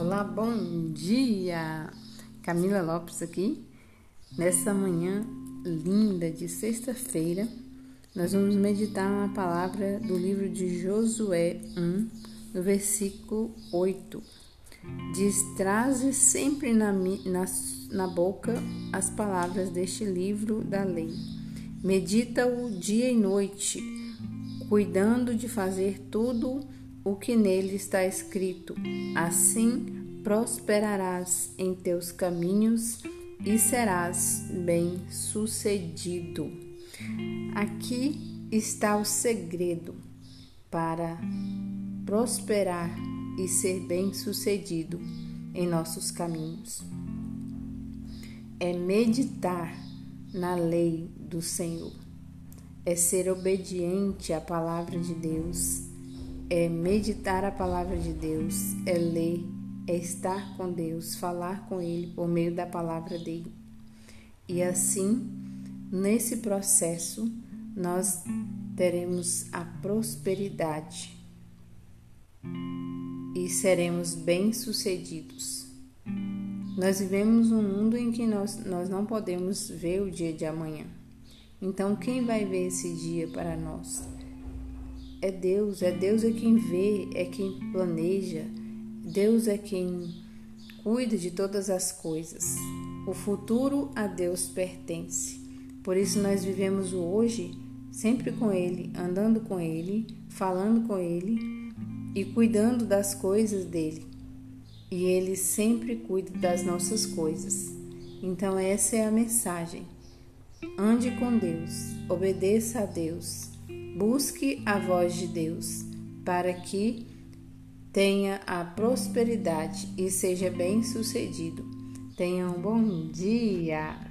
Olá, bom dia! Camila Lopes aqui. Nessa manhã linda de sexta-feira, nós vamos meditar na palavra do livro de Josué 1, no versículo 8. Diz: Traze sempre na, na, na boca as palavras deste livro da lei. Medita-o dia e noite, cuidando de fazer tudo o que nele está escrito. Assim prosperarás em teus caminhos e serás bem-sucedido. Aqui está o segredo para prosperar e ser bem-sucedido em nossos caminhos. É meditar na lei do Senhor, é ser obediente à palavra de Deus é meditar a palavra de Deus, é ler, é estar com Deus, falar com Ele por meio da palavra dele. E assim, nesse processo, nós teremos a prosperidade e seremos bem-sucedidos. Nós vivemos um mundo em que nós, nós não podemos ver o dia de amanhã. Então, quem vai ver esse dia para nós? é Deus, é Deus é quem vê, é quem planeja, Deus é quem cuida de todas as coisas. O futuro a Deus pertence. Por isso nós vivemos o hoje sempre com Ele, andando com Ele, falando com Ele e cuidando das coisas dele. E Ele sempre cuida das nossas coisas. Então, essa é a mensagem. Ande com Deus, obedeça a Deus Busque a voz de Deus para que tenha a prosperidade e seja bem-sucedido. Tenha um bom dia!